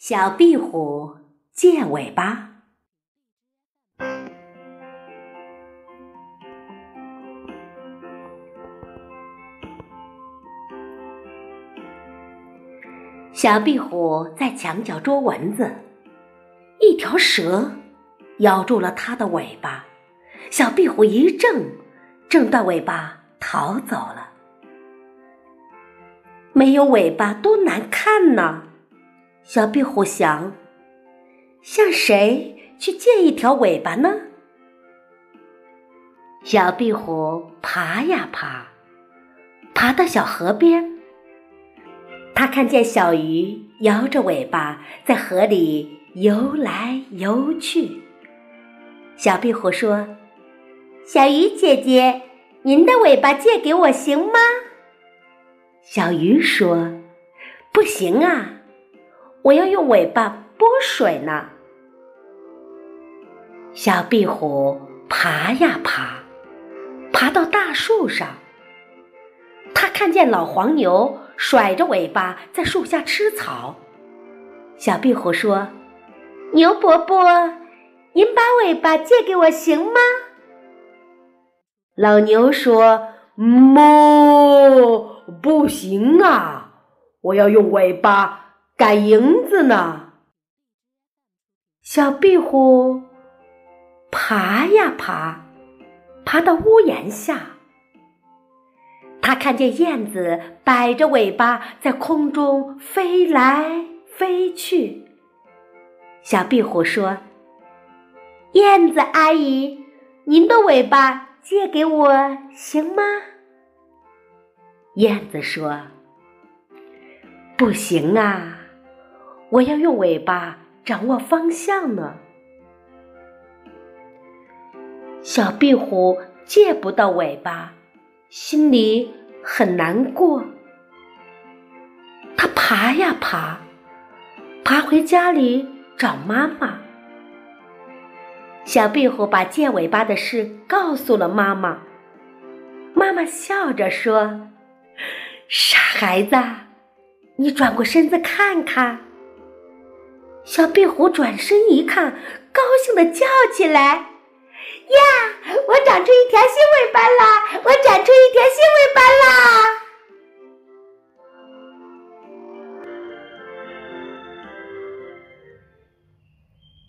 小壁虎借尾巴。小壁虎在墙角捉蚊子，一条蛇咬住了它的尾巴，小壁虎一挣，挣断尾巴逃走了。没有尾巴多难看呢！小壁虎想：“向谁去借一条尾巴呢？”小壁虎爬呀爬，爬到小河边，它看见小鱼摇着尾巴在河里游来游去。小壁虎说：“小鱼姐姐，您的尾巴借给我行吗？”小鱼说：“不行啊。”我要用尾巴拨水呢。小壁虎爬呀爬，爬到大树上。它看见老黄牛甩着尾巴在树下吃草。小壁虎说：“牛伯伯，您把尾巴借给我行吗？”老牛说：“哞，不行啊！我要用尾巴。”赶蝇子呢？小壁虎爬呀爬，爬到屋檐下。它看见燕子摆着尾巴在空中飞来飞去。小壁虎说：“燕子阿姨，您的尾巴借给我行吗？”燕子说：“不行啊。”我要用尾巴掌握方向呢。小壁虎借不到尾巴，心里很难过。它爬呀爬，爬回家里找妈妈。小壁虎把借尾巴的事告诉了妈妈。妈妈笑着说：“傻孩子，你转过身子看看。”小壁虎转身一看，高兴地叫起来：“呀，我长出一条新尾巴了！